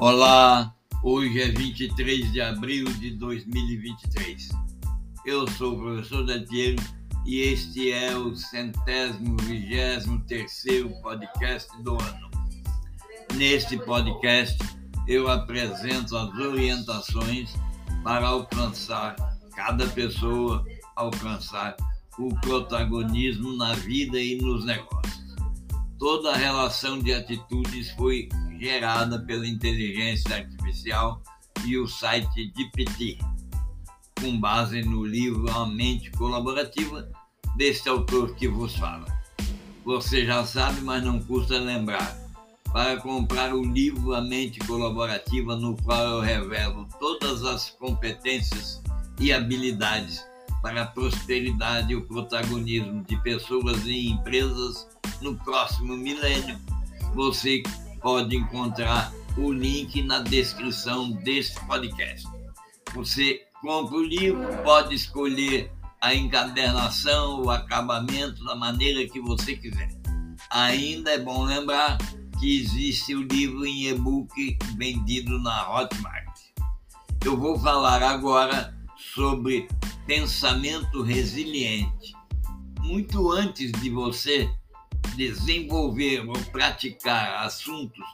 Olá, hoje é 23 de abril de 2023. Eu sou o professor Dantiero e este é o centésimo vigésimo terceiro podcast do ano. Neste podcast eu apresento as orientações para alcançar cada pessoa alcançar o protagonismo na vida e nos negócios. Toda a relação de atitudes foi gerada pela inteligência artificial e o site DPT, com base no livro A Mente Colaborativa deste autor que vos fala. Você já sabe, mas não custa lembrar. Para comprar o livro A Mente Colaborativa, no qual eu revelo todas as competências e habilidades para a prosperidade e o protagonismo de pessoas e empresas no próximo milênio. Você pode encontrar o link na descrição deste podcast. Você compra o livro, pode escolher a encadernação, o acabamento da maneira que você quiser. Ainda é bom lembrar que existe o livro em e-book vendido na Hotmart. Eu vou falar agora sobre pensamento resiliente. Muito antes de você desenvolver ou praticar assuntos,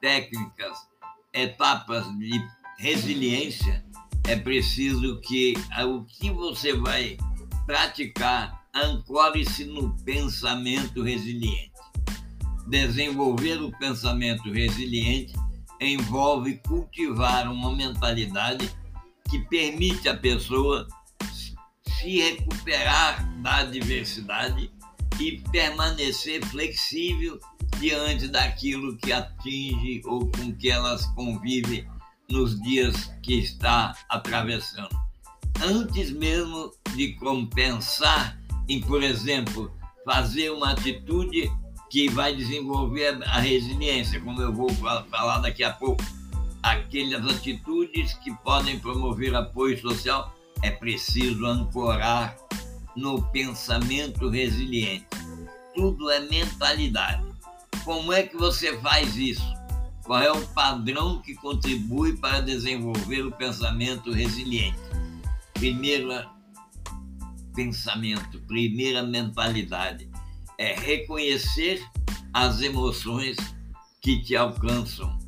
técnicas, etapas de resiliência, é preciso que o que você vai praticar ancore-se no pensamento resiliente. Desenvolver o pensamento resiliente envolve cultivar uma mentalidade que permite à pessoa se recuperar da adversidade e permanecer flexível diante daquilo que atinge ou com que elas convivem nos dias que está atravessando. Antes mesmo de compensar em, por exemplo, fazer uma atitude que vai desenvolver a resiliência, como eu vou falar daqui a pouco. Aquelas atitudes que podem promover apoio social é preciso ancorar no pensamento resiliente. Tudo é mentalidade. Como é que você faz isso? Qual é o padrão que contribui para desenvolver o pensamento resiliente? Primeiro pensamento, primeira mentalidade é reconhecer as emoções que te alcançam,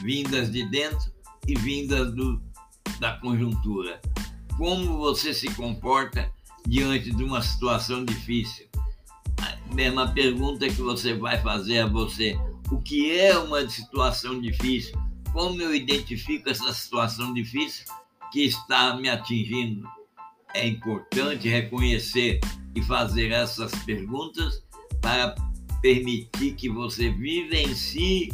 vindas de dentro e vindas do, da conjuntura. Como você se comporta diante de uma situação difícil? A mesma pergunta que você vai fazer a você: o que é uma situação difícil? Como eu identifico essa situação difícil que está me atingindo? É importante reconhecer e fazer essas perguntas para permitir que você vivencie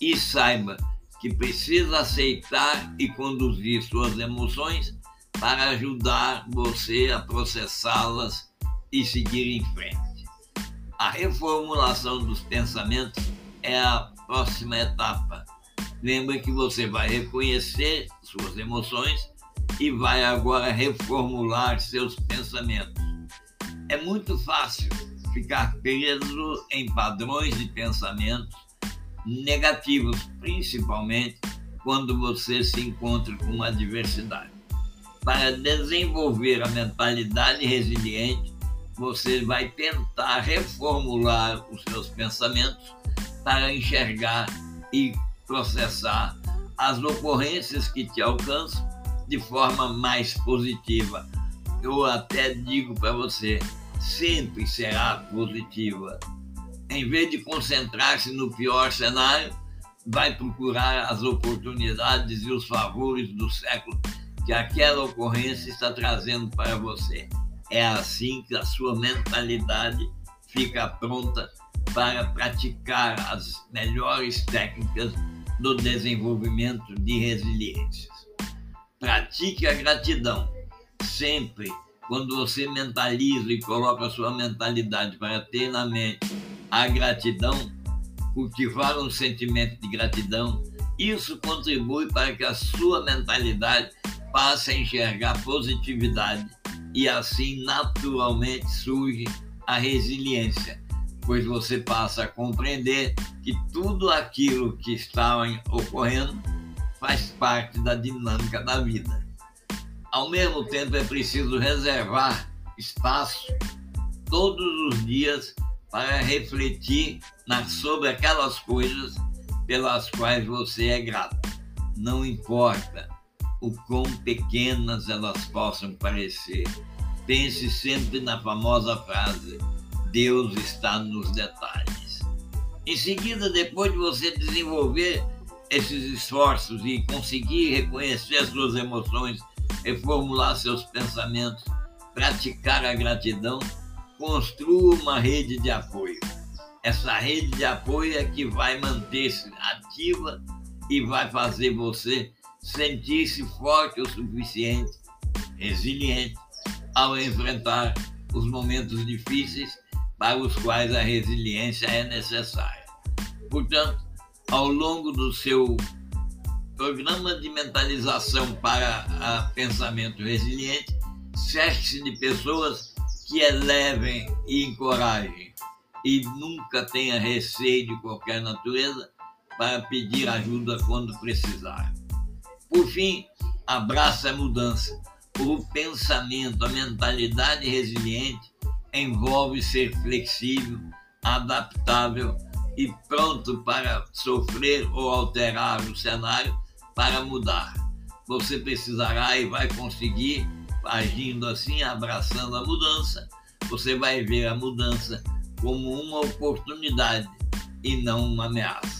e saiba que precisa aceitar e conduzir suas emoções para ajudar você a processá-las e seguir em frente. A reformulação dos pensamentos é a próxima etapa. Lembre que você vai reconhecer suas emoções e vai agora reformular seus pensamentos. É muito fácil ficar preso em padrões de pensamentos negativos, principalmente quando você se encontra com uma adversidade. Para desenvolver a mentalidade resiliente, você vai tentar reformular os seus pensamentos para enxergar e processar as ocorrências que te alcançam de forma mais positiva. Eu até digo para você, sempre será positiva. Em vez de concentrar-se no pior cenário, vai procurar as oportunidades e os favores do século que aquela ocorrência está trazendo para você. É assim que a sua mentalidade fica pronta para praticar as melhores técnicas do desenvolvimento de resiliências. Pratique a gratidão sempre quando você mentaliza e coloca a sua mentalidade para ter na mente a gratidão, cultivar um sentimento de gratidão, isso contribui para que a sua mentalidade passe a enxergar positividade e assim naturalmente surge a resiliência, pois você passa a compreender que tudo aquilo que está ocorrendo faz parte da dinâmica da vida. Ao mesmo tempo, é preciso reservar espaço todos os dias para refletir na, sobre aquelas coisas pelas quais você é grato. Não importa o quão pequenas elas possam parecer. Pense sempre na famosa frase: Deus está nos detalhes. Em seguida, depois de você desenvolver esses esforços e conseguir reconhecer as suas emoções, reformular seus pensamentos, praticar a gratidão, construa uma rede de apoio. Essa rede de apoio é que vai manter-se ativa e vai fazer você sentir-se forte o suficiente, resiliente, ao enfrentar os momentos difíceis para os quais a resiliência é necessária. Portanto, ao longo do seu programa de mentalização para pensamento resiliente, cerque-se de pessoas que elevem e encorajem e nunca tenha receio de qualquer natureza para pedir ajuda quando precisar. Por fim, abraça a mudança. O pensamento, a mentalidade resiliente envolve ser flexível, adaptável e pronto para sofrer ou alterar o cenário para mudar. Você precisará e vai conseguir, agindo assim, abraçando a mudança, você vai ver a mudança como uma oportunidade e não uma ameaça.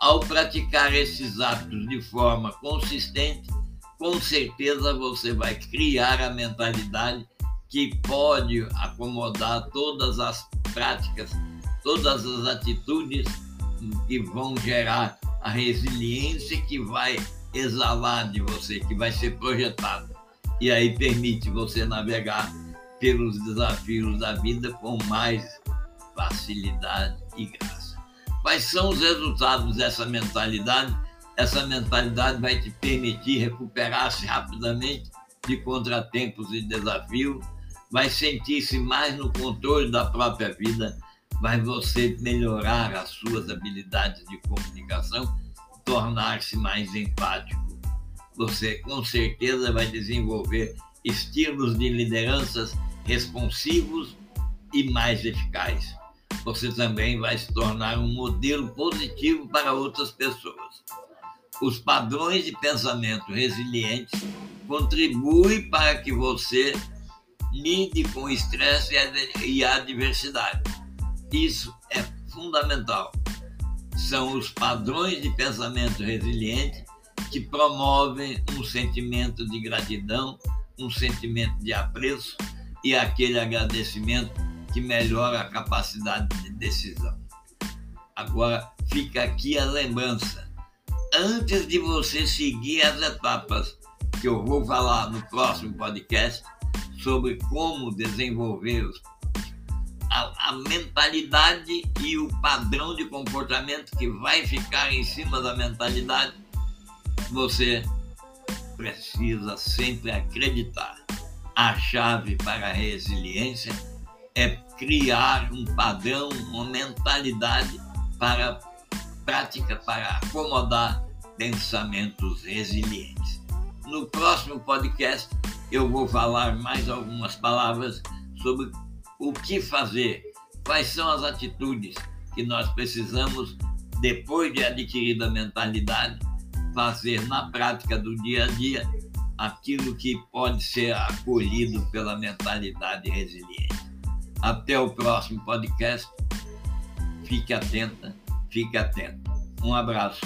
Ao praticar esses atos de forma consistente, com certeza você vai criar a mentalidade que pode acomodar todas as práticas, todas as atitudes que vão gerar a resiliência que vai exalar de você, que vai ser projetada. E aí permite você navegar pelos desafios da vida com mais facilidade e graça. Quais são os resultados dessa mentalidade? Essa mentalidade vai te permitir recuperar-se rapidamente de contratempos e desafios, vai sentir-se mais no controle da própria vida, vai você melhorar as suas habilidades de comunicação, tornar-se mais empático. Você com certeza vai desenvolver estilos de lideranças responsivos e mais eficazes você também vai se tornar um modelo positivo para outras pessoas. Os padrões de pensamento resilientes contribuem para que você lide com o estresse e a adversidade. Isso é fundamental. São os padrões de pensamento resiliente que promovem um sentimento de gratidão, um sentimento de apreço e aquele agradecimento que melhora a capacidade de decisão. Agora fica aqui a lembrança. Antes de você seguir as etapas que eu vou falar no próximo podcast sobre como desenvolver a, a mentalidade e o padrão de comportamento que vai ficar em cima da mentalidade, você precisa sempre acreditar. A chave para a resiliência é criar um padrão, uma mentalidade para prática para acomodar pensamentos resilientes. No próximo podcast eu vou falar mais algumas palavras sobre o que fazer, quais são as atitudes que nós precisamos, depois de adquirida a mentalidade, fazer na prática do dia a dia aquilo que pode ser acolhido pela mentalidade resiliente. Até o próximo podcast. Fique atenta, fique atento. Um abraço.